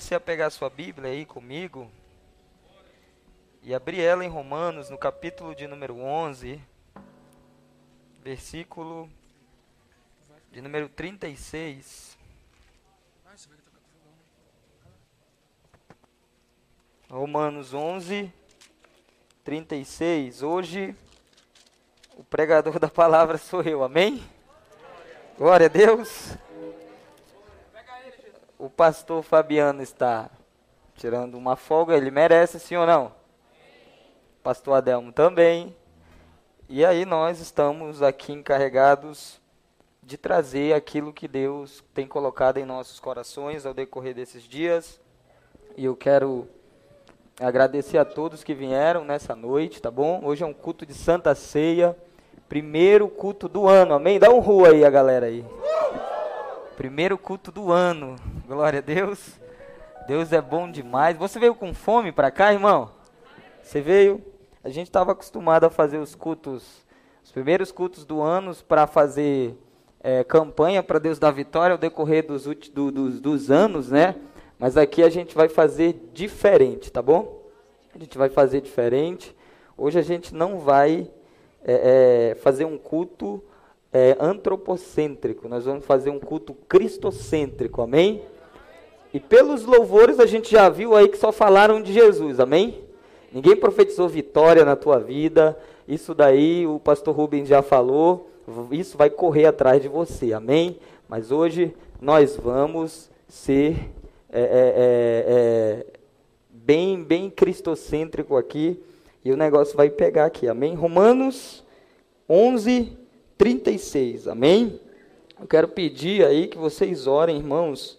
você a pegar sua Bíblia aí comigo e abrir ela em Romanos, no capítulo de número 11, versículo de número 36. Romanos 11, 36. Hoje, o pregador da palavra sou eu, amém? Glória a Deus. O pastor Fabiano está tirando uma folga, ele merece, sim ou não? Pastor Adelmo também. E aí nós estamos aqui encarregados de trazer aquilo que Deus tem colocado em nossos corações ao decorrer desses dias. E eu quero agradecer a todos que vieram nessa noite, tá bom? Hoje é um culto de Santa Ceia, primeiro culto do ano, amém? Dá um rua aí a galera aí. Primeiro culto do ano, glória a Deus. Deus é bom demais. Você veio com fome para cá, irmão? Você veio? A gente estava acostumado a fazer os cultos, os primeiros cultos do ano para fazer é, campanha para Deus dar vitória ao decorrer dos, do, dos, dos anos, né? Mas aqui a gente vai fazer diferente, tá bom? A gente vai fazer diferente. Hoje a gente não vai é, é, fazer um culto é, antropocêntrico, nós vamos fazer um culto cristocêntrico, amém? E pelos louvores a gente já viu aí que só falaram de Jesus, amém? Ninguém profetizou vitória na tua vida, isso daí o pastor Rubens já falou, isso vai correr atrás de você, amém? Mas hoje nós vamos ser é, é, é, é, bem, bem cristocêntrico aqui, e o negócio vai pegar aqui, amém? Romanos 11, 36, amém? Eu quero pedir aí que vocês orem, irmãos,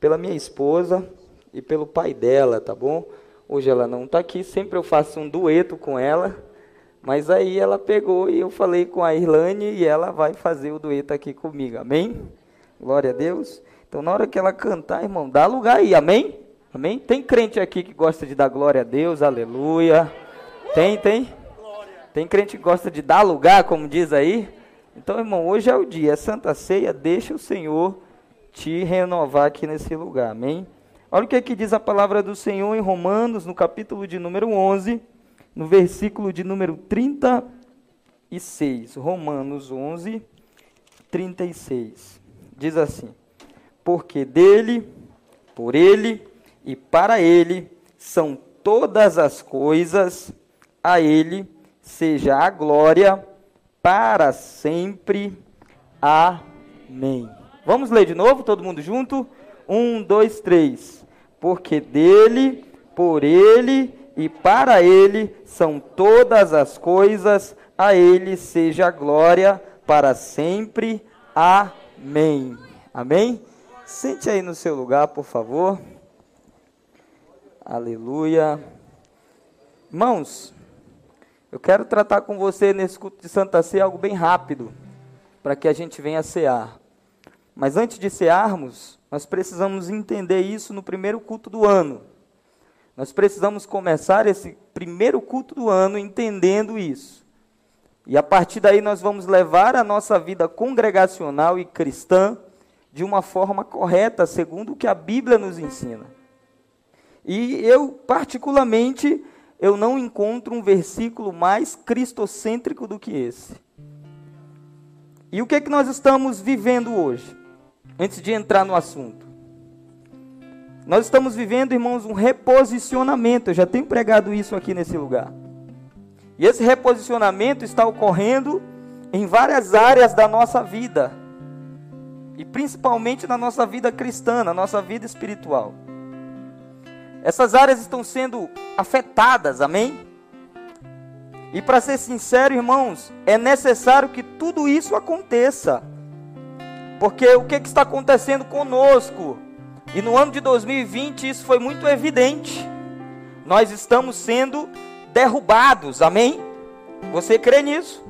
pela minha esposa e pelo pai dela, tá bom? Hoje ela não está aqui, sempre eu faço um dueto com ela, mas aí ela pegou e eu falei com a Irlane e ela vai fazer o dueto aqui comigo, amém? Glória a Deus. Então, na hora que ela cantar, irmão, dá lugar aí, amém? Amém? Tem crente aqui que gosta de dar glória a Deus, aleluia. Tem, tem? Tem crente que gosta de dar lugar, como diz aí? Então, irmão, hoje é o dia, é Santa Ceia, deixa o Senhor te renovar aqui nesse lugar, amém? Olha o que, é que diz a palavra do Senhor em Romanos, no capítulo de número 11, no versículo de número 36. Romanos 11, 36. Diz assim: porque dele, por ele e para ele são todas as coisas, a ele seja a glória para sempre. Amém. Vamos ler de novo, todo mundo junto? Um, dois, três. Porque dele, por ele e para ele são todas as coisas, a ele seja a glória para sempre. Amém. Amém? Sente aí no seu lugar, por favor. Aleluia. Irmãos, eu quero tratar com você nesse culto de Santa Ceia algo bem rápido, para que a gente venha cear. Mas antes de cearmos, nós precisamos entender isso no primeiro culto do ano. Nós precisamos começar esse primeiro culto do ano entendendo isso. E a partir daí nós vamos levar a nossa vida congregacional e cristã de uma forma correta, segundo o que a Bíblia nos ensina. E eu, particularmente, eu não encontro um versículo mais cristocêntrico do que esse. E o que é que nós estamos vivendo hoje? Antes de entrar no assunto. Nós estamos vivendo, irmãos, um reposicionamento. Eu já tenho pregado isso aqui nesse lugar. E esse reposicionamento está ocorrendo em várias áreas da nossa vida e principalmente na nossa vida cristã, na nossa vida espiritual. Essas áreas estão sendo afetadas, amém? E para ser sincero, irmãos, é necessário que tudo isso aconteça. Porque o que, que está acontecendo conosco? E no ano de 2020 isso foi muito evidente. Nós estamos sendo derrubados, amém? Você crê nisso?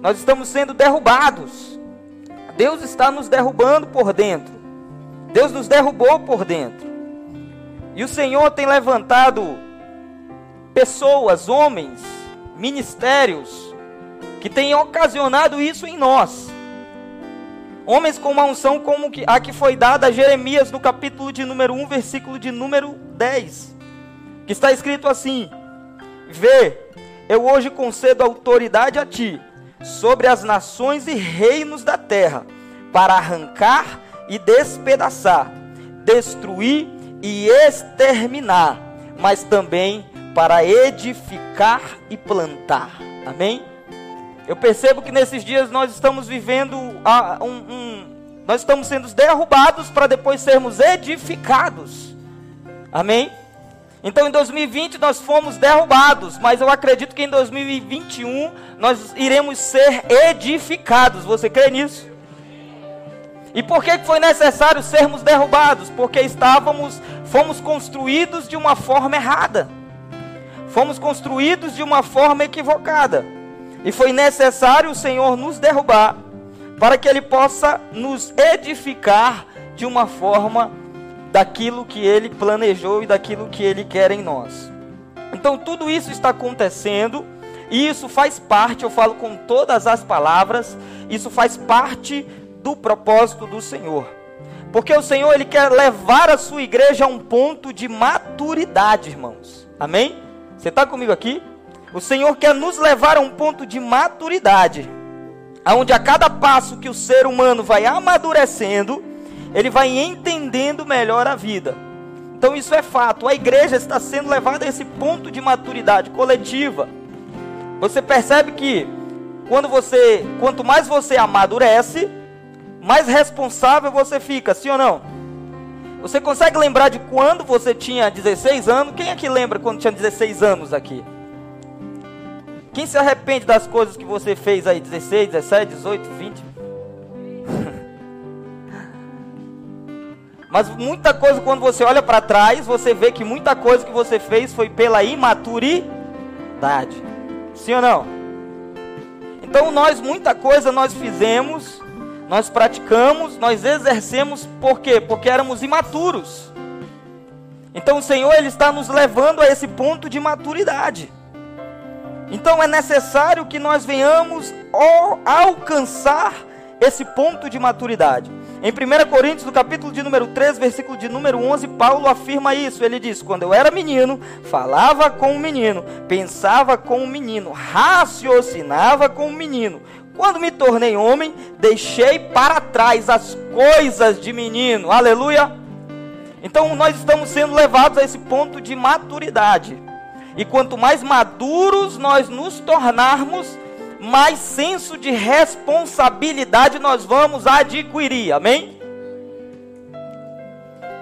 Nós estamos sendo derrubados. Deus está nos derrubando por dentro. Deus nos derrubou por dentro. E o Senhor tem levantado pessoas, homens, ministérios que têm ocasionado isso em nós. Homens com uma unção como a que foi dada a Jeremias no capítulo de número 1, versículo de número 10. Que está escrito assim: Vê, eu hoje concedo autoridade a ti sobre as nações e reinos da terra, para arrancar e despedaçar, destruir e exterminar, mas também para edificar e plantar. Amém? Eu percebo que nesses dias nós estamos vivendo um, um nós estamos sendo derrubados para depois sermos edificados. Amém? Então em 2020 nós fomos derrubados, mas eu acredito que em 2021 nós iremos ser edificados. Você crê nisso? E por que foi necessário sermos derrubados? Porque estávamos, fomos construídos de uma forma errada. Fomos construídos de uma forma equivocada. E foi necessário o Senhor nos derrubar para que Ele possa nos edificar de uma forma daquilo que Ele planejou e daquilo que Ele quer em nós. Então tudo isso está acontecendo e isso faz parte, eu falo com todas as palavras, isso faz parte do propósito do Senhor. Porque o Senhor ele quer levar a sua igreja a um ponto de maturidade, irmãos. Amém? Você está comigo aqui? O Senhor quer nos levar a um ponto de maturidade, aonde a cada passo que o ser humano vai amadurecendo, ele vai entendendo melhor a vida. Então isso é fato. A igreja está sendo levada a esse ponto de maturidade coletiva. Você percebe que quando você, quanto mais você amadurece, mais responsável você fica, sim ou não? Você consegue lembrar de quando você tinha 16 anos? Quem aqui lembra quando tinha 16 anos aqui? Quem se arrepende das coisas que você fez aí, 16, 17, 18, 20? Mas muita coisa, quando você olha para trás, você vê que muita coisa que você fez foi pela imaturidade. Sim ou não? Então nós, muita coisa nós fizemos, nós praticamos, nós exercemos, por quê? Porque éramos imaturos. Então o Senhor, Ele está nos levando a esse ponto de maturidade. Então é necessário que nós venhamos alcançar esse ponto de maturidade. Em 1 Coríntios, no capítulo de número 3, versículo de número 11, Paulo afirma isso. Ele diz: Quando eu era menino, falava com o menino, pensava com o menino, raciocinava com o menino. Quando me tornei homem, deixei para trás as coisas de menino. Aleluia! Então nós estamos sendo levados a esse ponto de maturidade. E quanto mais maduros nós nos tornarmos, mais senso de responsabilidade nós vamos adquirir. Amém?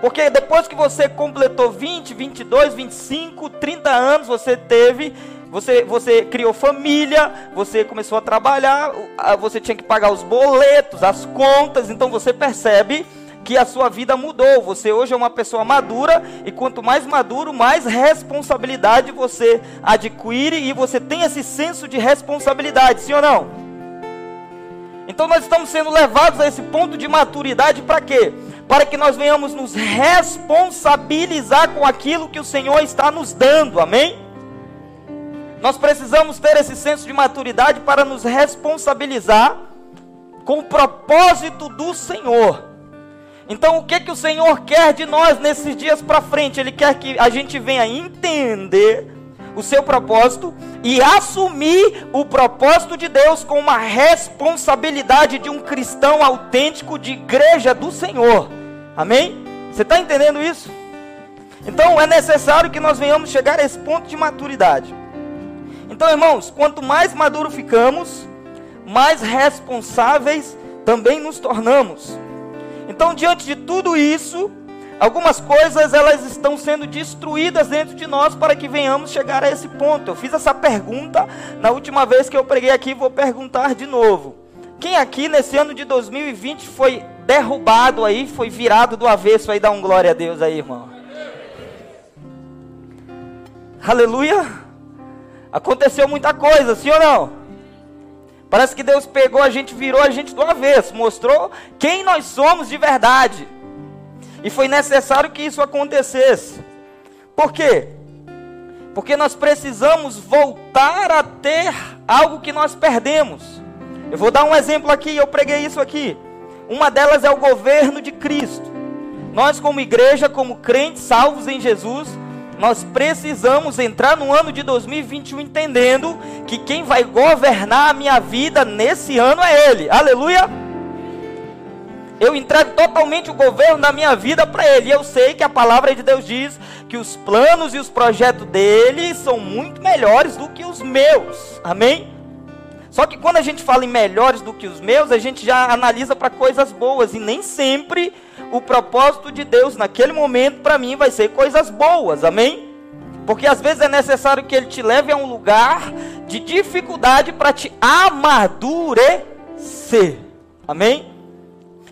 Porque depois que você completou 20, 22, 25, 30 anos, você teve, você, você criou família, você começou a trabalhar, você tinha que pagar os boletos, as contas, então você percebe que a sua vida mudou. Você hoje é uma pessoa madura e quanto mais maduro, mais responsabilidade você adquire e você tem esse senso de responsabilidade, sim ou não? Então nós estamos sendo levados a esse ponto de maturidade para quê? Para que nós venhamos nos responsabilizar com aquilo que o Senhor está nos dando. Amém? Nós precisamos ter esse senso de maturidade para nos responsabilizar com o propósito do Senhor. Então, o que que o Senhor quer de nós nesses dias para frente? Ele quer que a gente venha entender o seu propósito e assumir o propósito de Deus com uma responsabilidade de um cristão autêntico de igreja do Senhor. Amém? Você está entendendo isso? Então é necessário que nós venhamos chegar a esse ponto de maturidade. Então, irmãos, quanto mais maduro ficamos, mais responsáveis também nos tornamos. Então, diante de tudo isso, algumas coisas elas estão sendo destruídas dentro de nós para que venhamos chegar a esse ponto. Eu fiz essa pergunta na última vez que eu preguei aqui, vou perguntar de novo. Quem aqui nesse ano de 2020 foi derrubado aí, foi virado do avesso aí, dá um glória a Deus aí, irmão. Aleluia. Aconteceu muita coisa, sim ou não? Parece que Deus pegou a gente, virou a gente do avesso, mostrou quem nós somos de verdade. E foi necessário que isso acontecesse. Por quê? Porque nós precisamos voltar a ter algo que nós perdemos. Eu vou dar um exemplo aqui, eu preguei isso aqui. Uma delas é o governo de Cristo. Nós, como igreja, como crentes salvos em Jesus, nós precisamos entrar no ano de 2021 entendendo que quem vai governar a minha vida nesse ano é Ele. Aleluia! Eu entrego totalmente o governo da minha vida para Ele. E eu sei que a palavra de Deus diz que os planos e os projetos dele são muito melhores do que os meus. Amém? Só que quando a gente fala em melhores do que os meus, a gente já analisa para coisas boas e nem sempre o propósito de Deus naquele momento para mim vai ser coisas boas. Amém? Porque às vezes é necessário que ele te leve a um lugar de dificuldade para te amadurecer. Amém?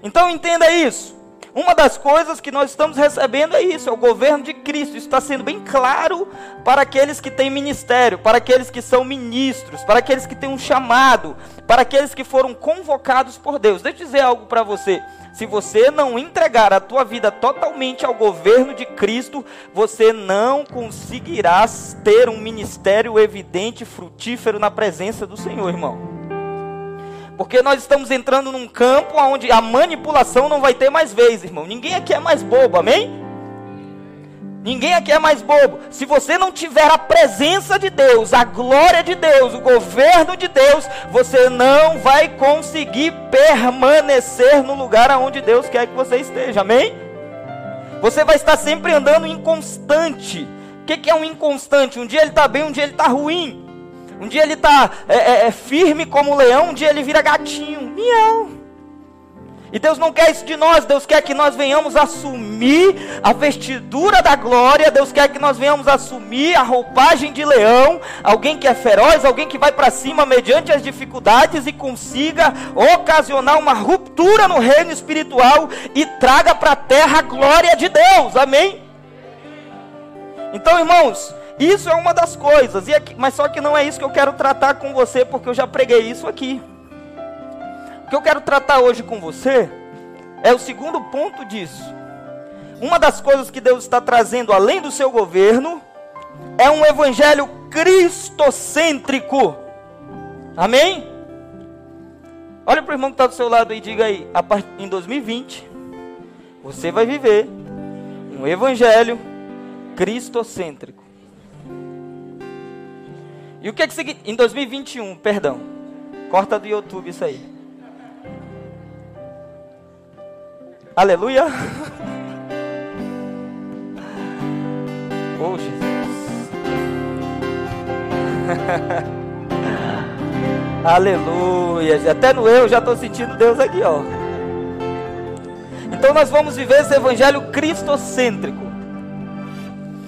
Então entenda isso. Uma das coisas que nós estamos recebendo é isso, é o governo de Cristo. Isso está sendo bem claro para aqueles que têm ministério, para aqueles que são ministros, para aqueles que têm um chamado, para aqueles que foram convocados por Deus. Deixa eu dizer algo para você. Se você não entregar a tua vida totalmente ao governo de Cristo, você não conseguirá ter um ministério evidente, frutífero na presença do Senhor, irmão. Porque nós estamos entrando num campo onde a manipulação não vai ter mais vez, irmão. Ninguém aqui é mais bobo, amém? Ninguém aqui é mais bobo. Se você não tiver a presença de Deus, a glória de Deus, o governo de Deus, você não vai conseguir permanecer no lugar aonde Deus quer que você esteja. Amém? Você vai estar sempre andando inconstante. O que, que é um inconstante? Um dia ele está bem, um dia ele está ruim. Um dia ele está é, é, é, firme como um leão, um dia ele vira gatinho. Miau. E Deus não quer isso de nós, Deus quer que nós venhamos assumir a vestidura da glória, Deus quer que nós venhamos assumir a roupagem de leão, alguém que é feroz, alguém que vai para cima mediante as dificuldades e consiga ocasionar uma ruptura no reino espiritual e traga para a terra a glória de Deus, amém? Então, irmãos, isso é uma das coisas, aqui, mas só que não é isso que eu quero tratar com você, porque eu já preguei isso aqui. O que eu quero tratar hoje com você é o segundo ponto disso. Uma das coisas que Deus está trazendo além do seu governo é um evangelho cristocêntrico. Amém? Olha para o irmão que está do seu lado e diga aí, em 2020, você vai viver um evangelho cristocêntrico. E o que é que significa? Em 2021, perdão. Corta do YouTube isso aí. Aleluia. Oh, Jesus. Aleluia. Até no eu já estou sentindo Deus aqui, ó. Então nós vamos viver esse evangelho cristocêntrico.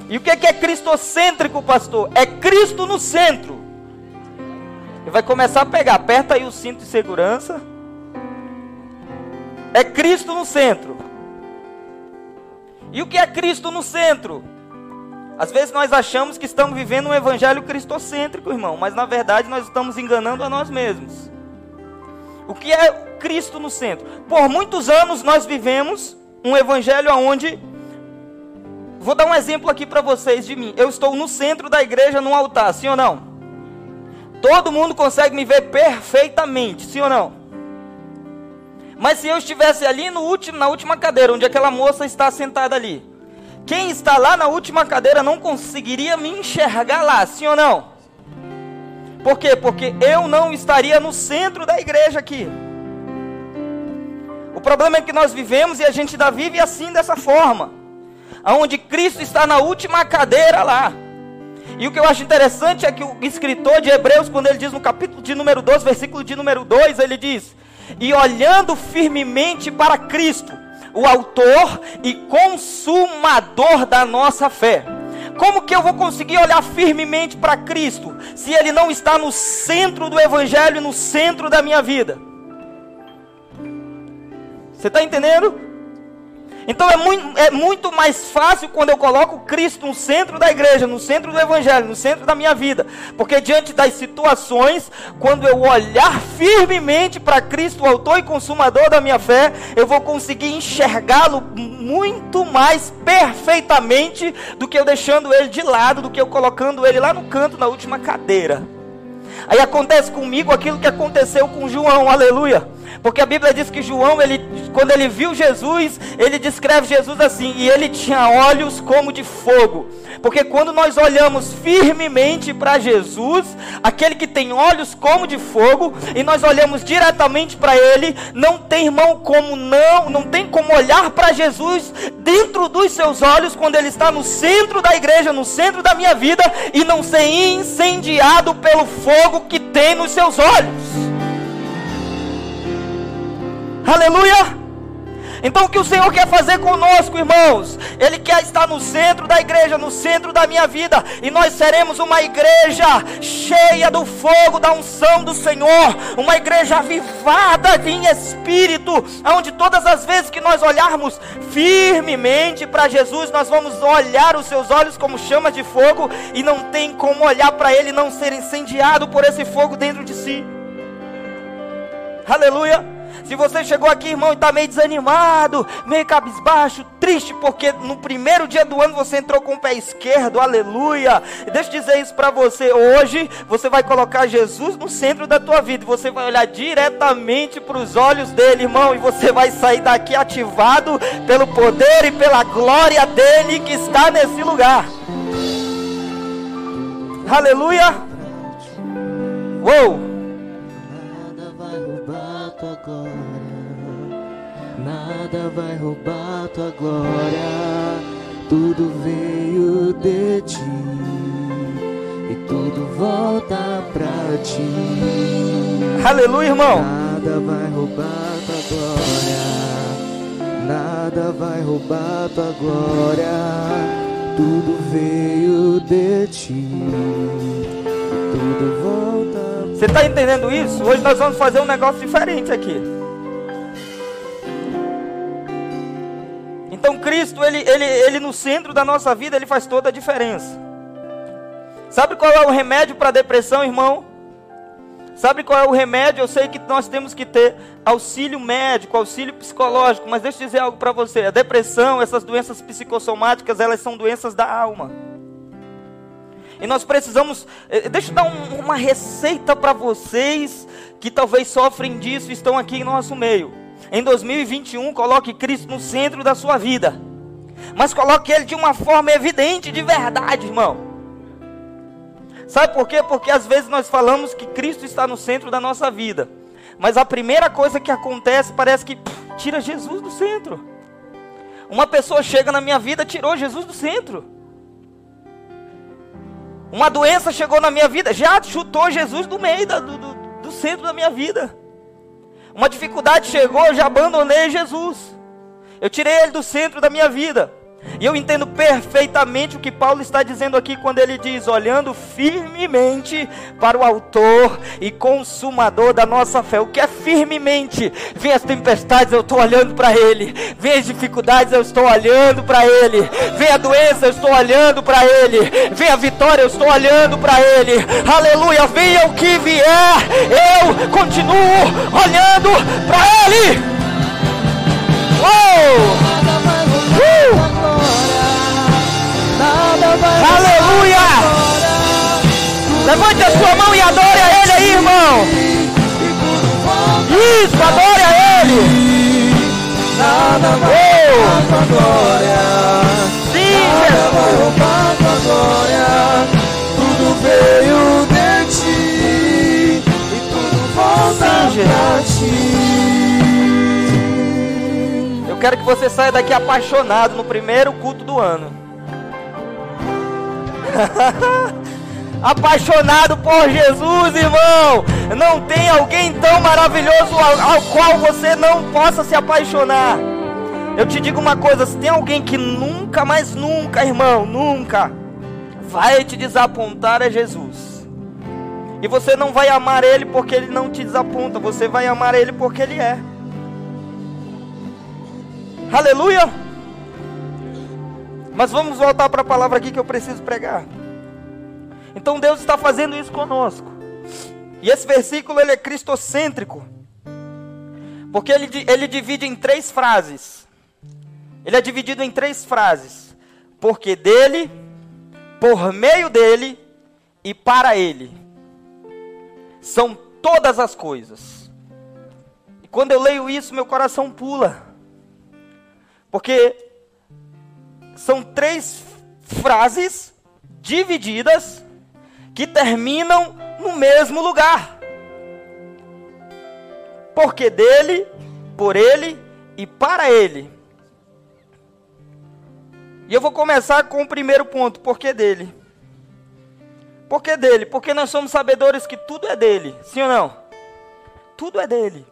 E o que é, cristocêntrico, pastor? É Cristo no centro. E vai começar a pegar, aperta aí o cinto de segurança. É Cristo no centro. E o que é Cristo no centro? Às vezes nós achamos que estamos vivendo um evangelho cristocêntrico, irmão, mas na verdade nós estamos enganando a nós mesmos. O que é Cristo no centro? Por muitos anos nós vivemos um evangelho onde Vou dar um exemplo aqui para vocês de mim. Eu estou no centro da igreja, no altar, sim ou não? Todo mundo consegue me ver perfeitamente, sim ou não? Mas se eu estivesse ali no último, na última cadeira, onde aquela moça está sentada ali, quem está lá na última cadeira não conseguiria me enxergar lá, sim ou não? Por quê? Porque eu não estaria no centro da igreja aqui. O problema é que nós vivemos e a gente ainda vive assim dessa forma onde Cristo está na última cadeira lá. E o que eu acho interessante é que o escritor de Hebreus, quando ele diz no capítulo de número 12, versículo de número 2, ele diz: E olhando firmemente para Cristo, o Autor e Consumador da nossa fé. Como que eu vou conseguir olhar firmemente para Cristo se Ele não está no centro do Evangelho, no centro da minha vida? Você está entendendo? Então é muito, é muito mais fácil quando eu coloco Cristo no centro da igreja, no centro do evangelho, no centro da minha vida. Porque diante das situações, quando eu olhar firmemente para Cristo, o autor e consumador da minha fé, eu vou conseguir enxergá-lo muito mais perfeitamente do que eu deixando ele de lado, do que eu colocando ele lá no canto na última cadeira. Aí acontece comigo aquilo que aconteceu com João, aleluia. Porque a Bíblia diz que João, ele, quando ele viu Jesus, ele descreve Jesus assim: e ele tinha olhos como de fogo. Porque quando nós olhamos firmemente para Jesus, aquele que tem olhos como de fogo, e nós olhamos diretamente para ele, não tem irmão como não, não tem como olhar para Jesus dentro dos seus olhos quando ele está no centro da igreja, no centro da minha vida e não ser incendiado pelo fogo que tem nos seus olhos. Aleluia! Então o que o Senhor quer fazer conosco, irmãos? Ele quer estar no centro da igreja, no centro da minha vida, e nós seremos uma igreja cheia do fogo da unção do Senhor, uma igreja avivada em espírito, onde todas as vezes que nós olharmos firmemente para Jesus, nós vamos olhar os seus olhos como chamas de fogo e não tem como olhar para ele não ser incendiado por esse fogo dentro de si. Aleluia. Se você chegou aqui, irmão, e está meio desanimado, meio cabisbaixo, triste, porque no primeiro dia do ano você entrou com o pé esquerdo, aleluia. Deixa eu dizer isso para você. Hoje você vai colocar Jesus no centro da tua vida. Você vai olhar diretamente para os olhos dele, irmão, e você vai sair daqui ativado pelo poder e pela glória dele que está nesse lugar. Aleluia. Uou! Nada vai roubar tua glória. Tudo veio de ti e tudo volta pra ti. Aleluia, irmão. Nada vai roubar tua glória. Nada vai roubar tua glória. Tudo veio de ti. Tudo volta. Você está entendendo isso? Hoje nós vamos fazer um negócio diferente aqui. Então Cristo, ele, ele, ele no centro da nossa vida, ele faz toda a diferença. Sabe qual é o remédio para a depressão, irmão? Sabe qual é o remédio? Eu sei que nós temos que ter auxílio médico, auxílio psicológico, mas deixa eu dizer algo para você. A depressão, essas doenças psicossomáticas, elas são doenças da alma. E nós precisamos, eh, deixa eu dar um, uma receita para vocês que talvez sofrem disso e estão aqui em nosso meio. Em 2021, coloque Cristo no centro da sua vida. Mas coloque Ele de uma forma evidente, de verdade, irmão. Sabe por quê? Porque às vezes nós falamos que Cristo está no centro da nossa vida. Mas a primeira coisa que acontece parece que pff, tira Jesus do centro. Uma pessoa chega na minha vida, tirou Jesus do centro. Uma doença chegou na minha vida, já chutou Jesus do meio do, do, do centro da minha vida. Uma dificuldade chegou, eu já abandonei Jesus. Eu tirei ele do centro da minha vida. E eu entendo perfeitamente o que Paulo está dizendo aqui quando ele diz: olhando firmemente para o Autor e Consumador da nossa fé. O que é firmemente? Vem as tempestades, eu estou olhando para Ele. Vem as dificuldades, eu estou olhando para Ele. Vem a doença, eu estou olhando para Ele. Vem a vitória, eu estou olhando para Ele. Aleluia, venha o que vier, eu continuo olhando para Ele. Oh! Aleluia! Levante a sua mão e adore a Ele aí, irmão. Isso, adore a Ele. Nada roubar glória. Sim, tua glória. Tudo veio de ti e tudo volta Sim, pra ti. Eu quero que você saia daqui apaixonado no primeiro culto do ano. apaixonado por Jesus, irmão. Não tem alguém tão maravilhoso ao, ao, qual você não possa se apaixonar. Eu te digo uma coisa: se tem alguém que nunca, mais nunca, irmão, nunca vai te desapontar, é Jesus. E você não vai amar Ele porque Ele não te desaponta, você vai amar Ele porque Ele é. Aleluia! Mas vamos voltar para a palavra aqui que eu preciso pregar. Então Deus está fazendo isso conosco. E esse versículo ele é cristocêntrico. Porque ele, ele divide em três frases. Ele é dividido em três frases. Porque dele, por meio dele e para ele. São todas as coisas. E quando eu leio isso, meu coração pula. Porque são três frases divididas que terminam no mesmo lugar. Porque dele, por ele e para ele. E eu vou começar com o primeiro ponto, porque dele. Porque dele, porque nós somos sabedores que tudo é dele, sim ou não? Tudo é dele.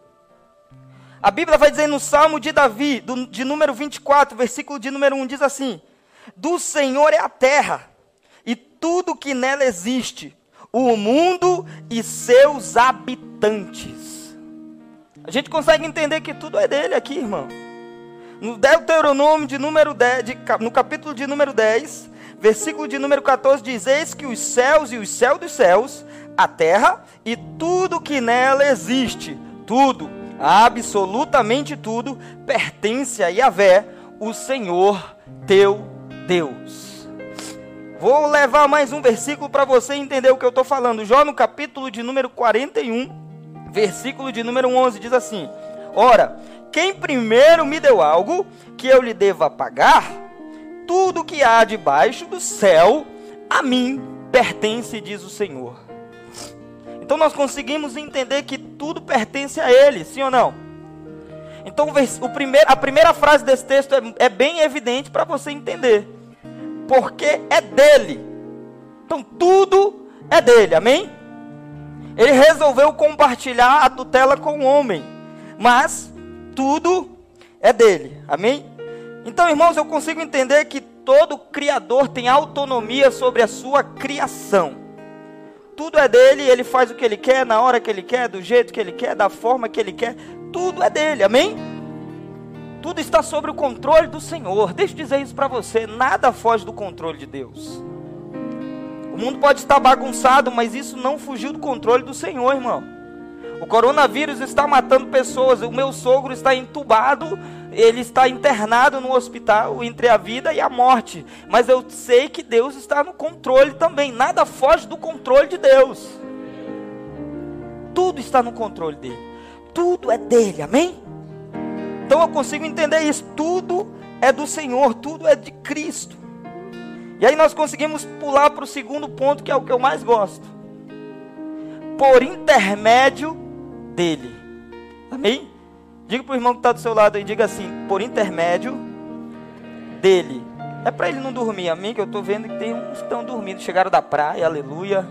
A Bíblia vai dizer no Salmo de Davi, do, de número 24, versículo de número 1, diz assim: Do Senhor é a terra e tudo que nela existe, o mundo e seus habitantes. A gente consegue entender que tudo é dele aqui, irmão. No Deuteronômio de número 10, de, no capítulo de número 10, versículo de número 14 diz: Eis que os céus e os céus dos céus, a terra e tudo que nela existe, tudo absolutamente tudo pertence a Yahvé, o Senhor teu Deus. Vou levar mais um versículo para você entender o que eu estou falando. Jó no capítulo de número 41, versículo de número 11, diz assim: Ora, quem primeiro me deu algo que eu lhe deva pagar, tudo que há debaixo do céu, a mim pertence, diz o Senhor. Então nós conseguimos entender que tudo pertence a Ele, sim ou não? Então o primeiro, a primeira frase desse texto é, é bem evidente para você entender. Porque é dele. Então tudo é dele, amém? Ele resolveu compartilhar a tutela com o homem, mas tudo é dele, amém? Então, irmãos, eu consigo entender que todo criador tem autonomia sobre a sua criação. Tudo é dele, ele faz o que ele quer, na hora que ele quer, do jeito que ele quer, da forma que ele quer. Tudo é dele, amém? Tudo está sob o controle do Senhor. Deixa eu dizer isso para você: nada foge do controle de Deus. O mundo pode estar bagunçado, mas isso não fugiu do controle do Senhor, irmão. O coronavírus está matando pessoas. O meu sogro está entubado ele está internado no hospital entre a vida e a morte. Mas eu sei que Deus está no controle também. Nada foge do controle de Deus. Tudo está no controle dele. Tudo é dele, amém? Então eu consigo entender isso. Tudo é do Senhor, tudo é de Cristo. E aí nós conseguimos pular para o segundo ponto, que é o que eu mais gosto. Por intermédio dele. Amém? Diga para o irmão que está do seu lado e diga assim, por intermédio dele. É para ele não dormir, amém? Que eu estou vendo que tem uns que estão dormindo, chegaram da praia, aleluia.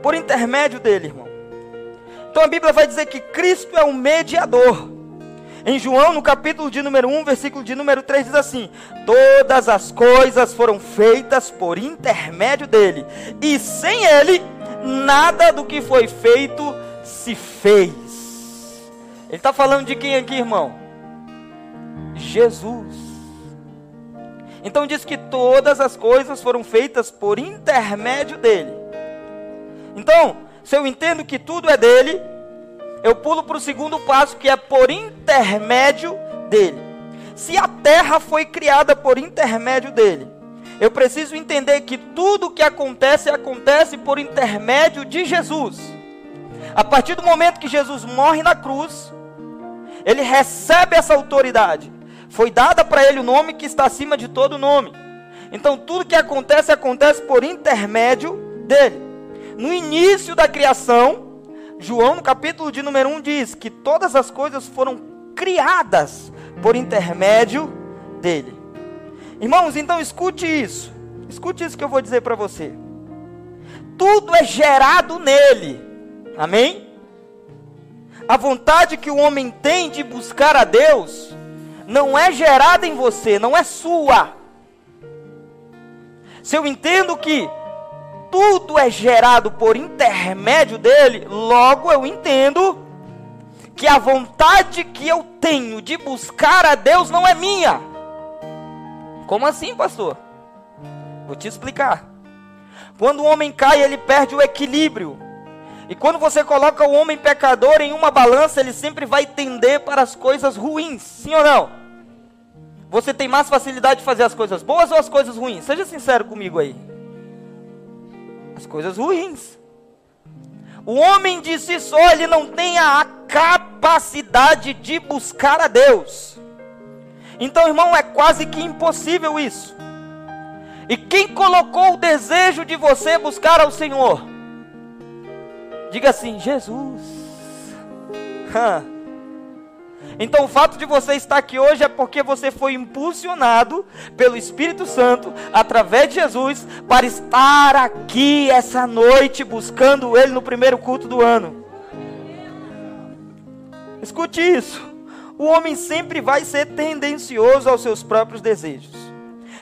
Por intermédio dele, irmão. Então a Bíblia vai dizer que Cristo é o mediador. Em João, no capítulo de número 1, versículo de número 3, diz assim: Todas as coisas foram feitas por intermédio dele, e sem ele, nada do que foi feito se fez. Ele está falando de quem aqui, irmão? Jesus. Então diz que todas as coisas foram feitas por intermédio dele. Então, se eu entendo que tudo é dele, eu pulo para o segundo passo, que é por intermédio dele. Se a terra foi criada por intermédio dele, eu preciso entender que tudo que acontece, acontece por intermédio de Jesus. A partir do momento que Jesus morre na cruz, ele recebe essa autoridade. Foi dada para ele o nome que está acima de todo nome. Então tudo que acontece, acontece por intermédio dele. No início da criação, João, no capítulo de número 1, diz que todas as coisas foram criadas por intermédio dele. Irmãos, então escute isso. Escute isso que eu vou dizer para você. Tudo é gerado nele. Amém? A vontade que o homem tem de buscar a Deus não é gerada em você, não é sua. Se eu entendo que tudo é gerado por intermédio dele, logo eu entendo que a vontade que eu tenho de buscar a Deus não é minha. Como assim, pastor? Vou te explicar. Quando o homem cai, ele perde o equilíbrio. E quando você coloca o homem pecador em uma balança, ele sempre vai tender para as coisas ruins, sim ou não? Você tem mais facilidade de fazer as coisas boas ou as coisas ruins? Seja sincero comigo aí. As coisas ruins. O homem de si só, ele não tem a capacidade de buscar a Deus. Então, irmão, é quase que impossível isso. E quem colocou o desejo de você buscar ao Senhor? Diga assim: Jesus. Então, o fato de você estar aqui hoje é porque você foi impulsionado pelo Espírito Santo, através de Jesus, para estar aqui essa noite buscando Ele no primeiro culto do ano. Escute isso. O homem sempre vai ser tendencioso aos seus próprios desejos.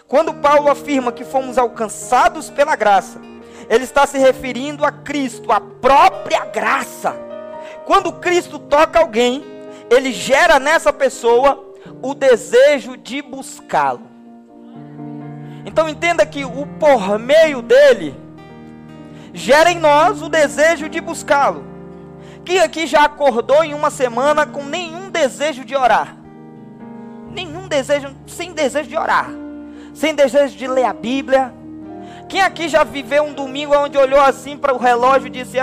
Quando Paulo afirma que fomos alcançados pela graça, ele está se referindo a Cristo, a própria graça. Quando Cristo toca alguém, ele gera nessa pessoa o desejo de buscá-lo. Então entenda que o por meio dele gera em nós o desejo de buscá-lo. Quem aqui já acordou em uma semana com nenhum desejo de orar? Nenhum desejo, sem desejo de orar, sem desejo de ler a Bíblia, quem aqui já viveu um domingo onde olhou assim para o relógio e disse: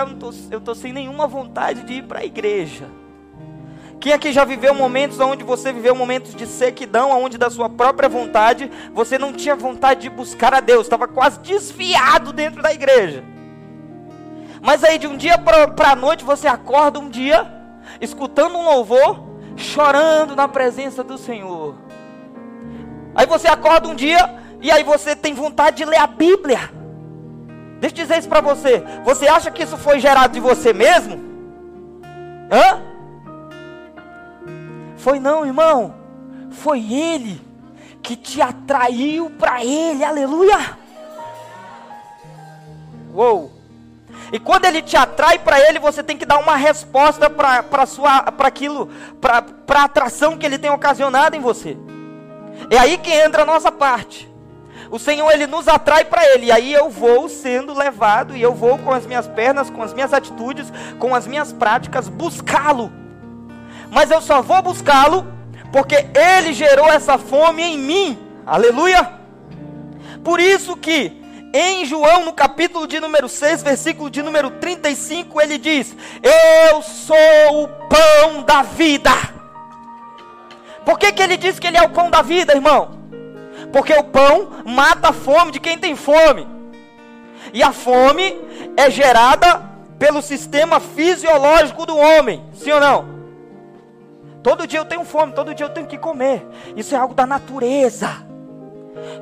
Eu estou sem nenhuma vontade de ir para a igreja? Quem aqui já viveu momentos onde você viveu momentos de sequidão, onde da sua própria vontade você não tinha vontade de buscar a Deus, estava quase desviado dentro da igreja? Mas aí de um dia para a noite você acorda um dia, escutando um louvor, chorando na presença do Senhor. Aí você acorda um dia e aí você tem vontade de ler a Bíblia. Deixa eu dizer isso para você. Você acha que isso foi gerado de você mesmo? Hã? Foi não, irmão. Foi Ele que te atraiu para Ele. Aleluia. Uou. E quando ele te atrai para ele, você tem que dar uma resposta para aquilo, para a atração que ele tem ocasionado em você. É aí que entra a nossa parte. O Senhor ele nos atrai para ele, e aí eu vou sendo levado e eu vou com as minhas pernas, com as minhas atitudes, com as minhas práticas buscá-lo. Mas eu só vou buscá-lo porque ele gerou essa fome em mim. Aleluia! Por isso que em João, no capítulo de número 6, versículo de número 35, ele diz: Eu sou o pão da vida. Por que, que ele diz que ele é o pão da vida, irmão? Porque o pão mata a fome de quem tem fome. E a fome é gerada pelo sistema fisiológico do homem, sim ou não? Todo dia eu tenho fome, todo dia eu tenho que comer. Isso é algo da natureza.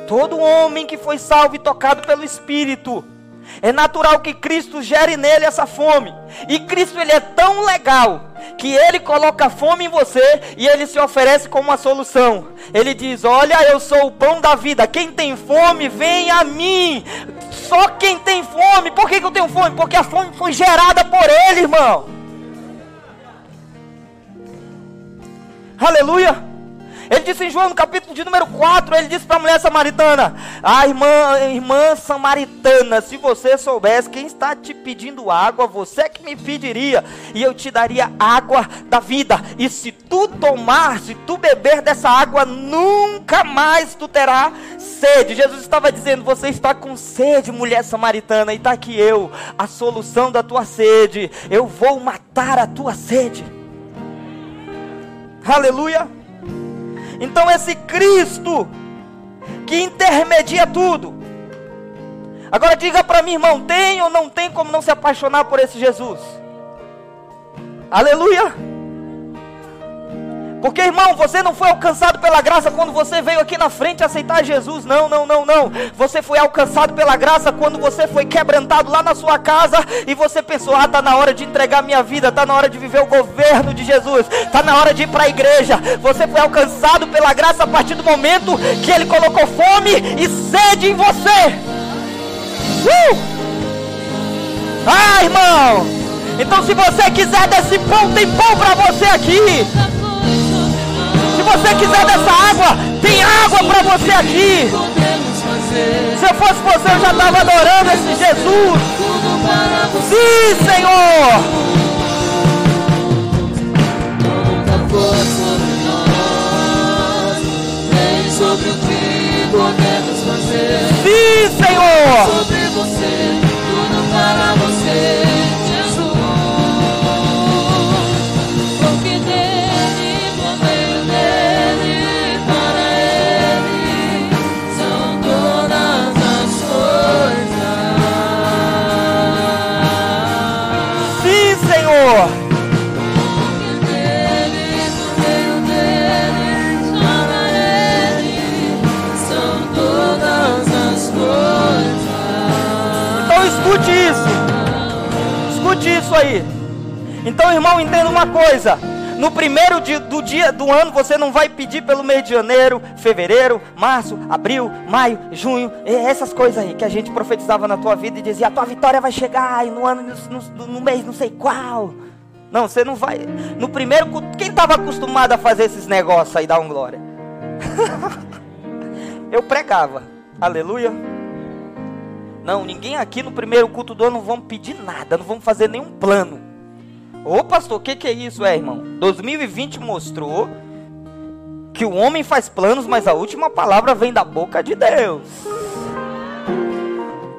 Todo homem que foi salvo e tocado pelo Espírito, é natural que Cristo gere nele essa fome. E Cristo ele é tão legal que ele coloca fome em você e ele se oferece como uma solução. Ele diz: Olha, eu sou o pão da vida. Quem tem fome, vem a mim. Só quem tem fome. Por que, que eu tenho fome? Porque a fome foi gerada por ele, irmão. Aleluia. Ele disse em João, no capítulo de número 4, ele disse para a mulher samaritana: Ah, irmã, irmã samaritana, se você soubesse quem está te pedindo água, você que me pediria, e eu te daria água da vida. E se tu tomar, se tu beber dessa água, nunca mais tu terá sede. Jesus estava dizendo: Você está com sede, mulher samaritana, e está aqui eu, a solução da tua sede. Eu vou matar a tua sede. Aleluia. Então, esse Cristo que intermedia tudo. Agora diga para mim, irmão: tem ou não tem como não se apaixonar por esse Jesus? Aleluia. Porque, irmão, você não foi alcançado pela graça quando você veio aqui na frente aceitar Jesus. Não, não, não, não. Você foi alcançado pela graça quando você foi quebrantado lá na sua casa e você pensou: ah, tá na hora de entregar minha vida, tá na hora de viver o governo de Jesus, tá na hora de ir para a igreja. Você foi alcançado pela graça a partir do momento que Ele colocou fome e sede em você. Uh! Ah, irmão! Então, se você quiser desse pão, tem pão para você aqui você quiser dessa água, tem água para você aqui. Se eu fosse você, eu já estava adorando esse Jesus. Sim, Senhor. Sim, Senhor. Coisa. No primeiro dia, do dia do ano, você não vai pedir pelo mês de janeiro, fevereiro, março, abril, maio, junho, essas coisas aí que a gente profetizava na tua vida e dizia: a tua vitória vai chegar no ano, no, no, mês, não sei qual. Não, você não vai. No primeiro, quem estava acostumado a fazer esses negócios aí, dá um glória. Eu pregava, aleluia. Não, ninguém aqui no primeiro culto do ano não vamos pedir nada, não vamos fazer nenhum plano. Ô pastor, o que, que é isso, é irmão? 2020 mostrou que o homem faz planos, mas a última palavra vem da boca de Deus.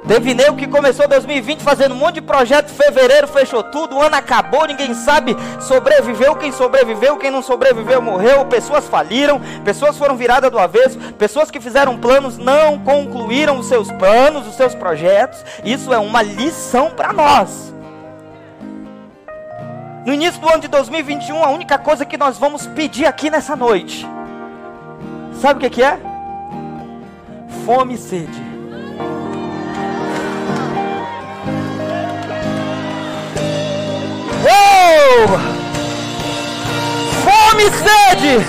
Teve nego que começou 2020 fazendo um monte de projeto, fevereiro fechou tudo, o ano acabou, ninguém sabe, sobreviveu, quem sobreviveu, quem não sobreviveu morreu, pessoas faliram, pessoas foram viradas do avesso, pessoas que fizeram planos não concluíram os seus planos, os seus projetos. Isso é uma lição para nós. No início do ano de 2021, a única coisa que nós vamos pedir aqui nessa noite, sabe o que, que é? Fome e sede. Oh! Fome e sede!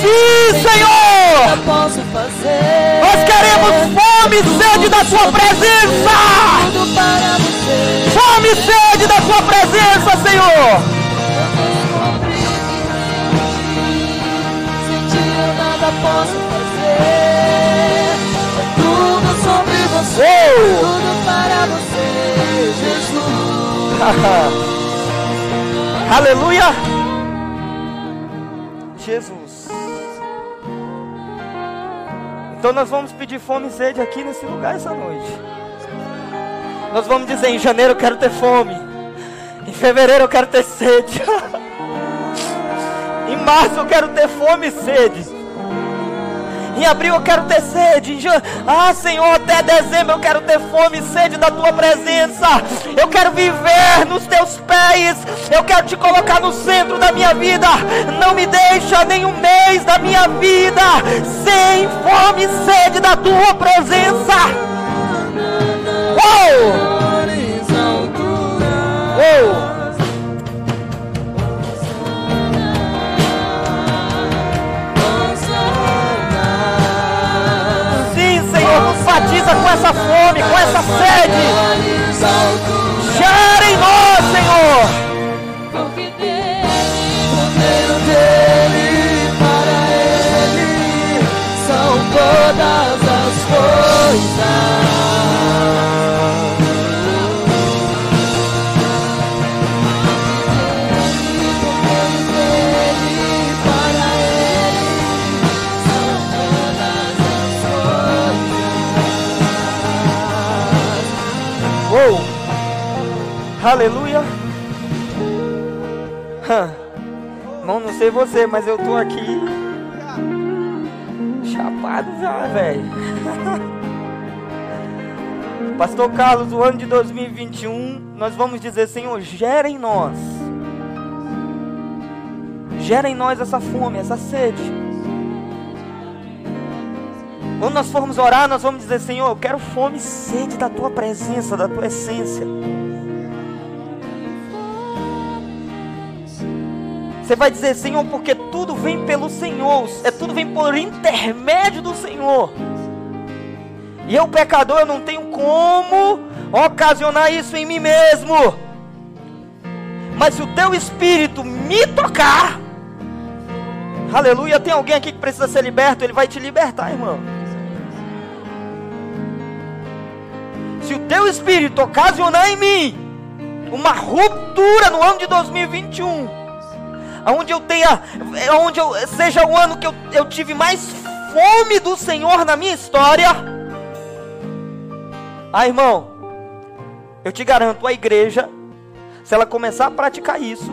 Sim, Senhor! Nós queremos fome e sede da Sua presença! Fome e sede da Sua presença, Senhor! posso fazer. Tudo sobre você, tudo para você, Jesus. Aleluia! Jesus. Então nós vamos pedir fome e sede aqui nesse lugar essa noite. Nós vamos dizer: em janeiro eu quero ter fome. Em fevereiro eu quero ter sede. em março eu quero ter fome e sede. Em abril eu quero ter sede. Ah, Senhor, até dezembro eu quero ter fome e sede da tua presença. Eu quero viver nos teus pés. Eu quero te colocar no centro da minha vida. Não me deixa nenhum mês da minha vida sem fome e sede da tua presença. Uou! Uou! batiza com essa fome, com essa sede. Gera em nós, Senhor. Aleluia. Irmão, não sei você, mas eu tô aqui chapado já, velho. Pastor Carlos, o ano de 2021, nós vamos dizer, Senhor, gera em nós. Gera em nós essa fome, essa sede. Quando nós formos orar, nós vamos dizer, Senhor, eu quero fome e sede da tua presença, da tua essência. Você vai dizer, Senhor, porque tudo vem pelo Senhor, é tudo vem por intermédio do Senhor. E eu, pecador, eu não tenho como ocasionar isso em mim mesmo. Mas se o teu espírito me tocar, aleluia, tem alguém aqui que precisa ser liberto, ele vai te libertar, irmão. Se o teu espírito ocasionar em mim uma ruptura no ano de 2021, aonde eu tenha, aonde eu, seja o ano que eu, eu tive mais fome do Senhor na minha história. Ah, irmão, eu te garanto, a igreja, se ela começar a praticar isso,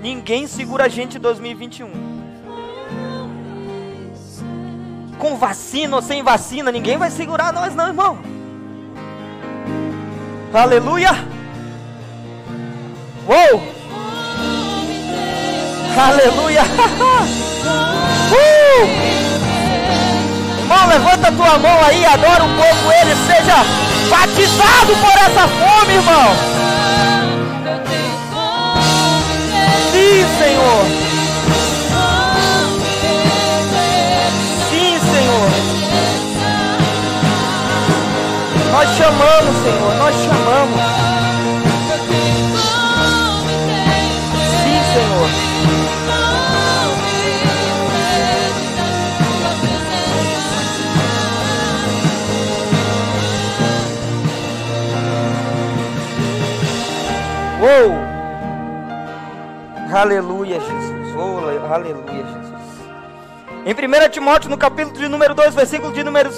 ninguém segura a gente em 2021. Com vacina ou sem vacina, ninguém vai segurar nós, não, irmão. Aleluia! Uou! Aleluia. Uh! Irmão, levanta tua mão aí, adora um pouco ele, seja batizado por essa fome, irmão. Sim, Senhor. Sim, Senhor. Nós chamamos, Senhor, nós chamamos. Uou! Aleluia, Jesus. Oh, aleluia, Jesus. Em 1 Timóteo, no capítulo de número 2, versículo de número,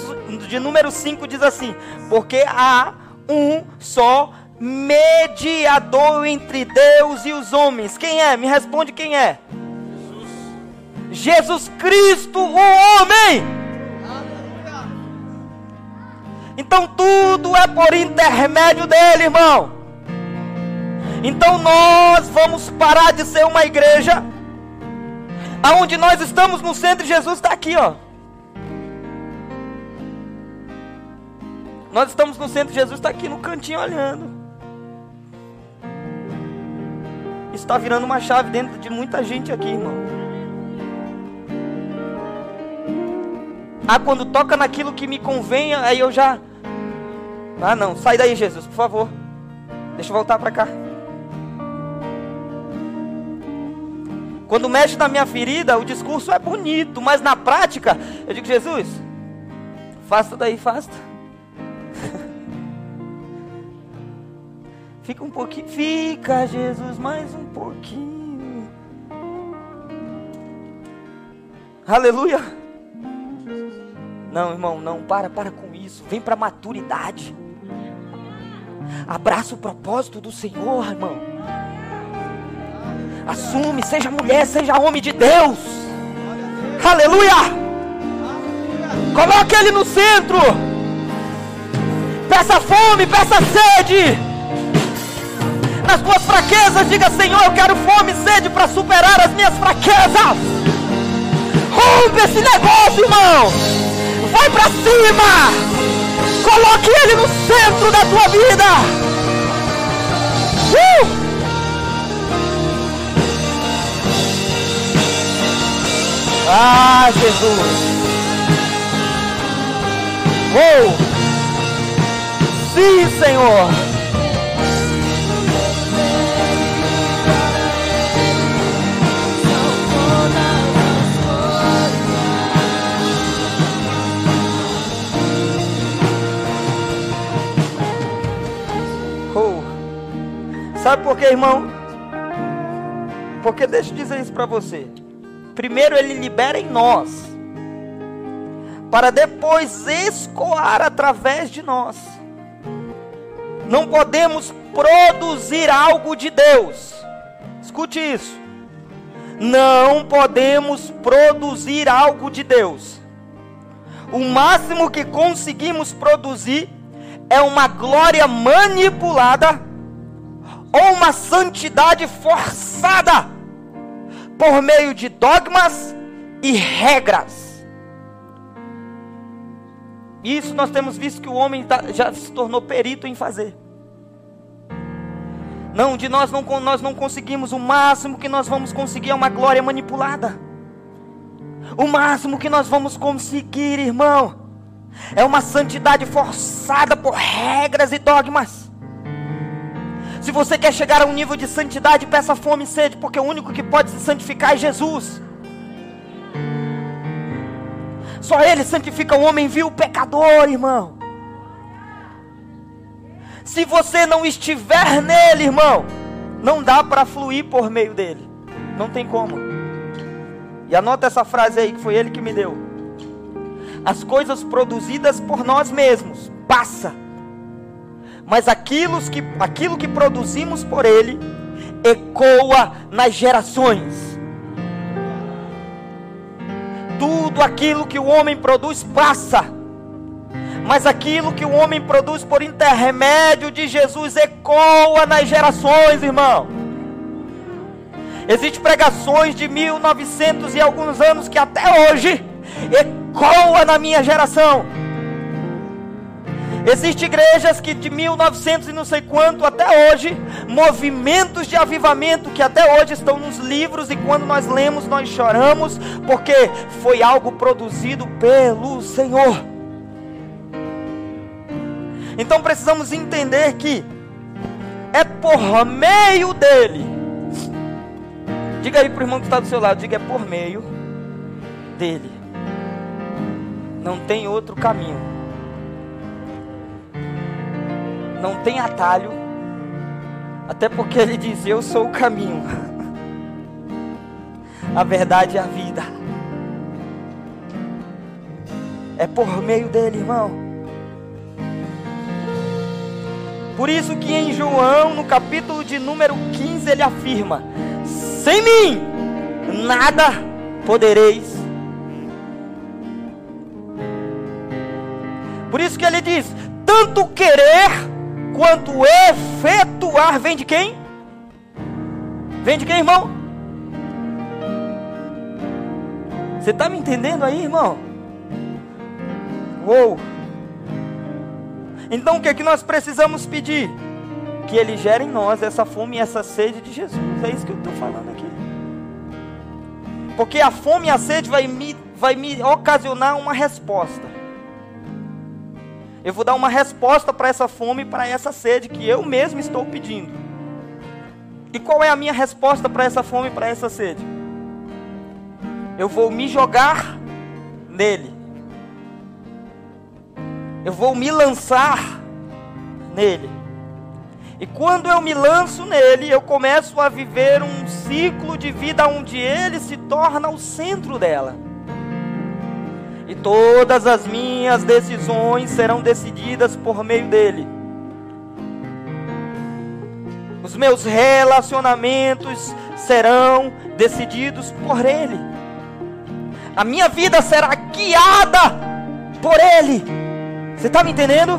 de número 5, diz assim: Porque há um só mediador entre Deus e os homens. Quem é? Me responde quem é. Jesus, Jesus Cristo, o homem. Então tudo é por intermédio dele, irmão. Então nós vamos parar de ser uma igreja aonde nós estamos no centro Jesus está aqui, ó. Nós estamos no centro, Jesus está aqui no cantinho olhando. Está virando uma chave dentro de muita gente aqui, irmão. Ah, quando toca naquilo que me convém, aí eu já. Ah, não, sai daí, Jesus, por favor. Deixa eu voltar para cá. Quando mexe na minha ferida, o discurso é bonito, mas na prática, eu digo, Jesus, faça daí, faça. Fica um pouquinho, fica, Jesus, mais um pouquinho. Aleluia. Não, irmão, não, para, para com isso. Vem para maturidade. Abraça o propósito do Senhor, irmão. Assume, seja mulher, seja homem de Deus. Aleluia! Coloque ele no centro. Peça fome, peça sede. Nas tuas fraquezas, diga: Senhor, eu quero fome e sede para superar as minhas fraquezas. Rompe esse negócio, irmão. Vai para cima. Coloque ele no centro da tua vida. Uh! Ah, Jesus. Oh! Sim, Senhor. Oh. Sabe por quê, irmão? Porque deixa eu dizer isso para você. Primeiro ele libera em nós, para depois escoar através de nós. Não podemos produzir algo de Deus. Escute isso. Não podemos produzir algo de Deus. O máximo que conseguimos produzir é uma glória manipulada ou uma santidade forçada por meio de dogmas e regras. Isso nós temos visto que o homem tá, já se tornou perito em fazer. Não, de nós não, nós não conseguimos. O máximo que nós vamos conseguir é uma glória manipulada. O máximo que nós vamos conseguir, irmão, é uma santidade forçada por regras e dogmas. Se você quer chegar a um nível de santidade, peça fome e sede, porque o único que pode se santificar é Jesus. Só Ele santifica o homem vil pecador, irmão. Se você não estiver nele, irmão, não dá para fluir por meio dele. Não tem como. E anota essa frase aí que foi ele que me deu. As coisas produzidas por nós mesmos passa mas aquilo que, aquilo que produzimos por Ele ecoa nas gerações. Tudo aquilo que o homem produz passa, mas aquilo que o homem produz por intermédio de Jesus ecoa nas gerações, irmão. Existem pregações de 1900 e alguns anos que até hoje ecoa na minha geração. Existem igrejas que de 1900 e não sei quanto até hoje, movimentos de avivamento que até hoje estão nos livros e quando nós lemos nós choramos, porque foi algo produzido pelo Senhor. Então precisamos entender que é por meio dele. Diga aí para o irmão que está do seu lado, diga é por meio dele. Não tem outro caminho. Não tem atalho, até porque ele diz: Eu sou o caminho, a verdade e a vida. É por meio dele, irmão. Por isso que em João, no capítulo de número 15, ele afirma: Sem mim nada podereis. Por isso que ele diz: tanto querer quanto efetuar vem de quem? Vem de quem, irmão? Você está me entendendo aí, irmão? Uou! Então o que é que nós precisamos pedir? Que Ele gere em nós essa fome e essa sede de Jesus. É isso que eu estou falando aqui. Porque a fome e a sede vai me, vai me ocasionar uma resposta. Eu vou dar uma resposta para essa fome, para essa sede que eu mesmo estou pedindo. E qual é a minha resposta para essa fome, para essa sede? Eu vou me jogar nele. Eu vou me lançar nele. E quando eu me lanço nele, eu começo a viver um ciclo de vida onde ele se torna o centro dela e todas as minhas decisões serão decididas por meio dele. Os meus relacionamentos serão decididos por ele. A minha vida será guiada por ele. Você está me entendendo?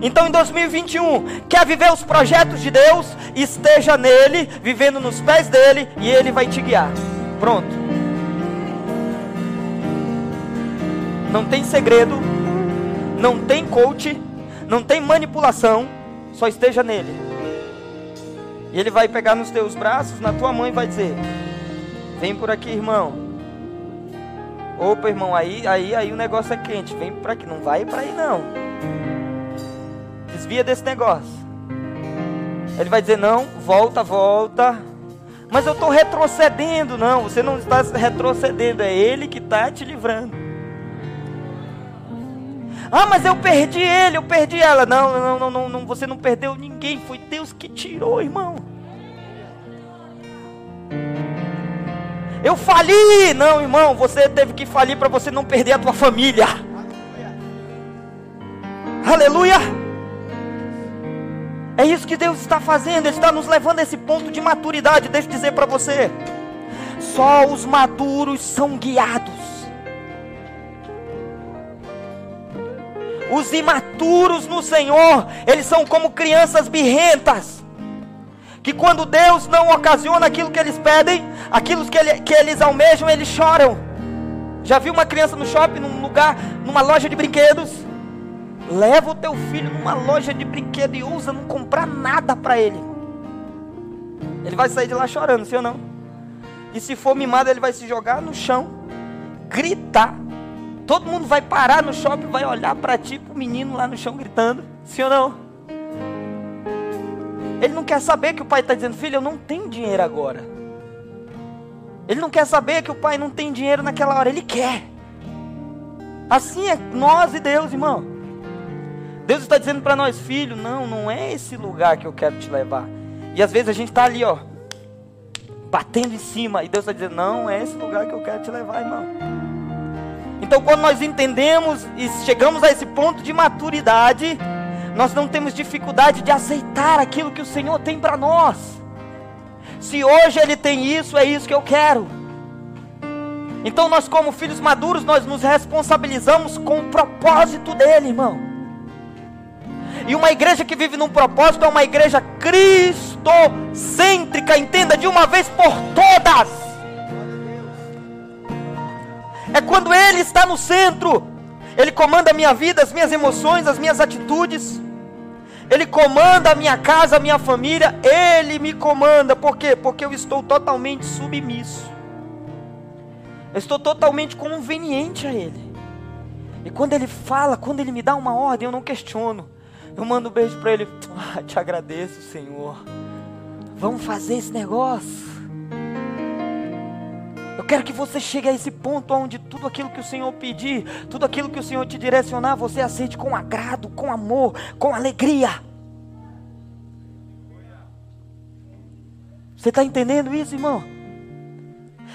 Então em 2021, quer viver os projetos de Deus? Esteja nele, vivendo nos pés dele, e ele vai te guiar. Pronto. Não tem segredo, não tem coach, não tem manipulação, só esteja nele. E ele vai pegar nos teus braços, na tua mão e vai dizer: Vem por aqui, irmão. Opa, irmão, aí, aí, aí o negócio é quente. Vem por aqui, não vai para aí não. Desvia desse negócio. Ele vai dizer: Não, volta, volta. Mas eu estou retrocedendo. Não, você não está retrocedendo. É Ele que está te livrando. Ah, mas eu perdi ele, eu perdi ela. Não, não, não, não, você não perdeu ninguém, foi Deus que tirou, irmão. Eu fali, não, irmão, você teve que falir para você não perder a tua família. Aleluia. É isso que Deus está fazendo, Ele está nos levando a esse ponto de maturidade. Deixa eu dizer para você: só os maduros são guiados. Os imaturos no Senhor, eles são como crianças birrentas. Que quando Deus não ocasiona aquilo que eles pedem, aquilo que, ele, que eles almejam, eles choram. Já viu uma criança no shopping, num lugar, numa loja de brinquedos? Leva o teu filho numa loja de brinquedo e usa não comprar nada para ele. Ele vai sair de lá chorando, sim ou não? E se for mimado, ele vai se jogar no chão, gritar Todo mundo vai parar no shopping, vai olhar para ti, o menino lá no chão gritando. Sim ou não? Ele não quer saber que o pai está dizendo, filho, eu não tenho dinheiro agora. Ele não quer saber que o pai não tem dinheiro naquela hora, ele quer. Assim é nós e Deus, irmão. Deus está dizendo para nós, filho, não, não é esse lugar que eu quero te levar. E às vezes a gente está ali, ó, batendo em cima, e Deus está dizendo, não, é esse lugar que eu quero te levar, irmão. Então, quando nós entendemos e chegamos a esse ponto de maturidade, nós não temos dificuldade de aceitar aquilo que o Senhor tem para nós. Se hoje Ele tem isso, é isso que eu quero. Então, nós, como filhos maduros, nós nos responsabilizamos com o propósito dele, irmão. E uma igreja que vive num propósito é uma igreja cristocêntrica, entenda de uma vez por todas. É quando Ele está no centro. Ele comanda a minha vida, as minhas emoções, as minhas atitudes. Ele comanda a minha casa, a minha família. Ele me comanda. Por quê? Porque eu estou totalmente submisso. Eu estou totalmente conveniente a Ele. E quando Ele fala, quando Ele me dá uma ordem, eu não questiono. Eu mando um beijo para Ele. Ah, te agradeço, Senhor. Vamos fazer esse negócio. Eu quero que você chegue a esse ponto onde tudo aquilo que o Senhor pedir, tudo aquilo que o Senhor te direcionar, você aceite com agrado, com amor, com alegria. Você está entendendo isso, irmão?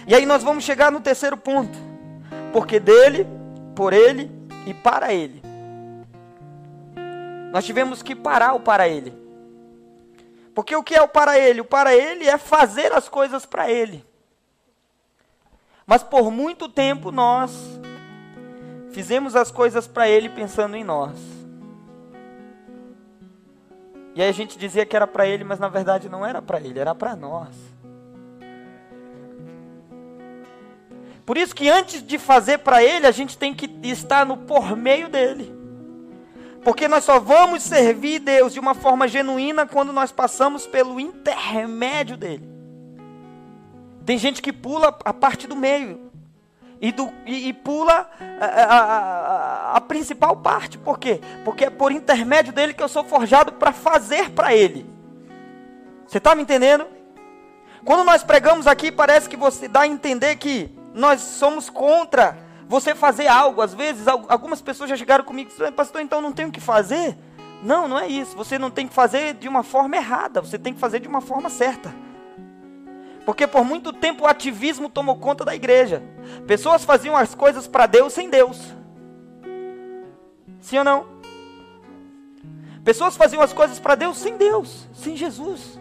E aí nós vamos chegar no terceiro ponto. Porque dele, por ele e para ele. Nós tivemos que parar o para ele. Porque o que é o para ele? O para ele é fazer as coisas para ele. Mas por muito tempo nós fizemos as coisas para Ele pensando em nós. E aí a gente dizia que era para Ele, mas na verdade não era para Ele, era para nós. Por isso que antes de fazer para Ele, a gente tem que estar no por meio dele. Porque nós só vamos servir Deus de uma forma genuína quando nós passamos pelo intermédio dele. Tem gente que pula a parte do meio e, do, e, e pula a, a, a, a, principal parte. Por quê? Porque é por intermédio dele que eu sou forjado para fazer para ele. Você está me entendendo? Quando nós pregamos aqui, parece que você dá a entender que nós somos contra você fazer algo. Às vezes, algumas pessoas já chegaram comigo e disseram, pastor, então não tenho o que fazer? Não, não é isso. Você não tem que fazer de uma forma errada, você tem que fazer de uma forma certa. Porque por muito tempo o ativismo tomou conta da igreja. Pessoas faziam as coisas para Deus sem Deus. Sim ou não? Pessoas faziam as coisas para Deus sem Deus, sem Jesus.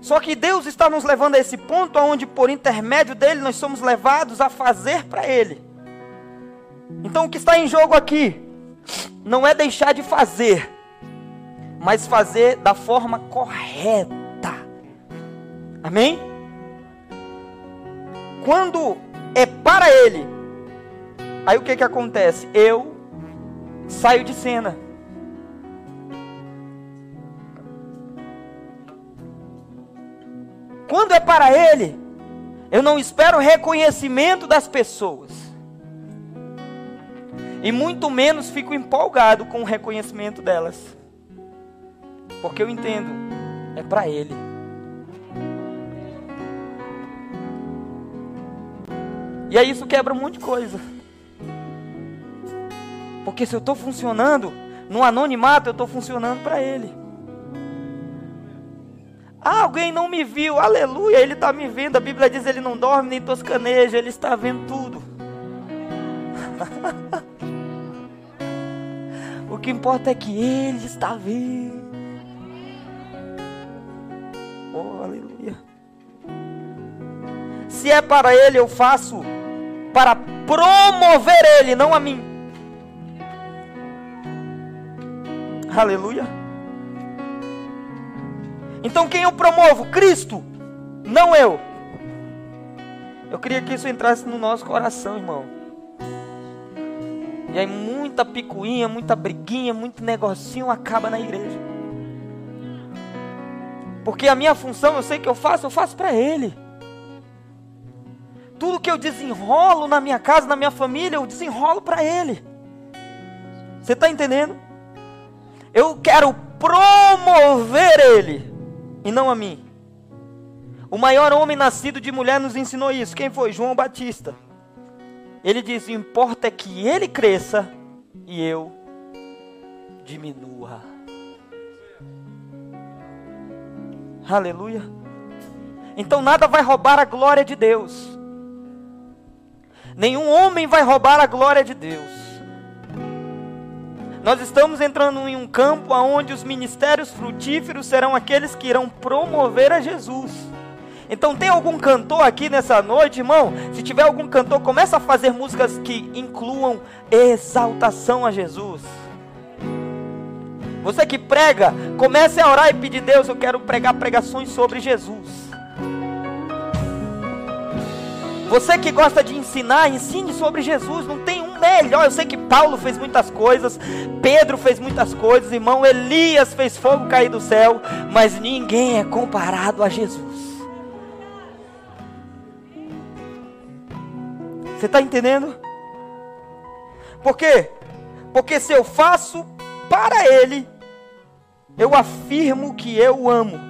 Só que Deus está nos levando a esse ponto onde por intermédio dele nós somos levados a fazer para ele. Então o que está em jogo aqui não é deixar de fazer, mas fazer da forma correta. Amém? Quando é para Ele, aí o que que acontece? Eu saio de cena. Quando é para Ele, eu não espero reconhecimento das pessoas. E muito menos fico empolgado com o reconhecimento delas. Porque eu entendo, é para Ele. E aí isso quebra um monte de coisa. Porque se eu estou funcionando no anonimato, eu estou funcionando para Ele. Ah, alguém não me viu, aleluia, Ele está me vendo. A Bíblia diz: Ele não dorme nem toscaneja, Ele está vendo tudo. o que importa é que Ele está vendo. Oh, aleluia. Se é para Ele, eu faço para promover Ele, não a mim. Aleluia. Então quem eu promovo? Cristo, não eu. Eu queria que isso entrasse no nosso coração, irmão. E aí muita picuinha, muita briguinha, muito negocinho acaba na igreja. Porque a minha função, eu sei que eu faço, eu faço para Ele. Tudo que eu desenrolo na minha casa, na minha família, eu desenrolo para Ele. Você está entendendo? Eu quero promover Ele e não a mim. O maior homem nascido de mulher nos ensinou isso. Quem foi? João Batista. Ele diz: importa é que ele cresça e eu diminua. Aleluia. Então nada vai roubar a glória de Deus. Nenhum homem vai roubar a glória de Deus. Nós estamos entrando em um campo onde os ministérios frutíferos serão aqueles que irão promover a Jesus. Então tem algum cantor aqui nessa noite, irmão? Se tiver algum cantor, começa a fazer músicas que incluam exaltação a Jesus. Você que prega, comece a orar e pedir Deus, eu quero pregar pregações sobre Jesus. Você que gosta de ensinar, ensine sobre Jesus. Não tem um melhor. Eu sei que Paulo fez muitas coisas, Pedro fez muitas coisas, irmão Elias fez fogo cair do céu, mas ninguém é comparado a Jesus. Você está entendendo? Por quê? Porque se eu faço para Ele, eu afirmo que eu amo.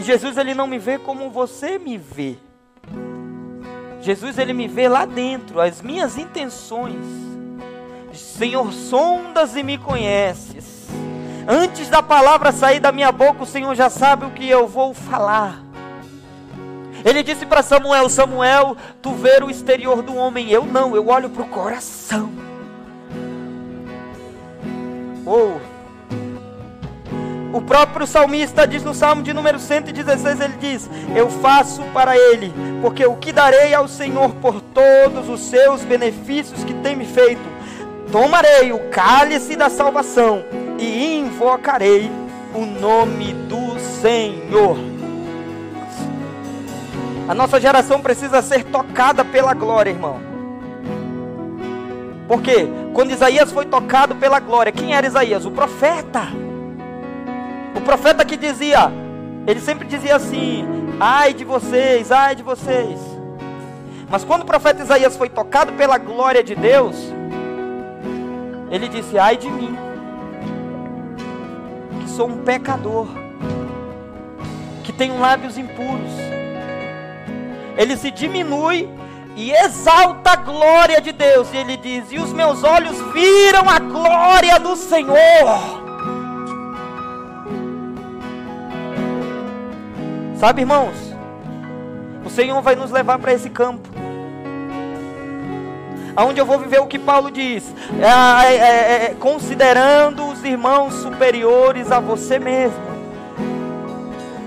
E Jesus ele não me vê como você me vê. Jesus ele me vê lá dentro, as minhas intenções. Senhor, sondas e me conheces. Antes da palavra sair da minha boca, o Senhor já sabe o que eu vou falar. Ele disse para Samuel: Samuel, tu vê o exterior do homem, eu não, eu olho para o coração. Oh. O próprio salmista diz no Salmo de número 116, ele diz: Eu faço para ele, porque o que darei ao Senhor por todos os seus benefícios que tem me feito? Tomarei o cálice da salvação e invocarei o nome do Senhor. A nossa geração precisa ser tocada pela glória, irmão. Porque quando Isaías foi tocado pela glória, quem era Isaías? O profeta. O profeta que dizia, ele sempre dizia assim: ai de vocês, ai de vocês. Mas quando o profeta Isaías foi tocado pela glória de Deus, ele disse: ai de mim, que sou um pecador, que tenho lábios impuros. Ele se diminui e exalta a glória de Deus. E ele diz: E os meus olhos viram a glória do Senhor. Sabe, irmãos? O Senhor vai nos levar para esse campo. Aonde eu vou viver o que Paulo diz, é, é, é, é, considerando os irmãos superiores a você mesmo.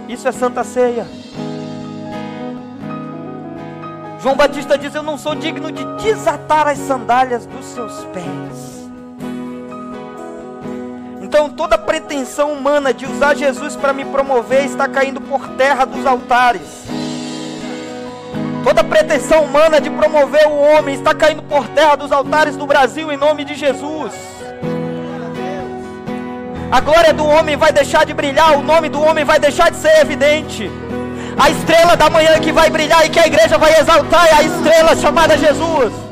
Isso é Santa Ceia. João Batista diz: Eu não sou digno de desatar as sandálias dos seus pés. Então toda pretensão humana de usar Jesus para me promover está caindo por terra dos altares. Toda pretensão humana de promover o homem está caindo por terra dos altares do Brasil em nome de Jesus. A glória do homem vai deixar de brilhar, o nome do homem vai deixar de ser evidente. A estrela da manhã que vai brilhar e que a igreja vai exaltar é a estrela chamada Jesus.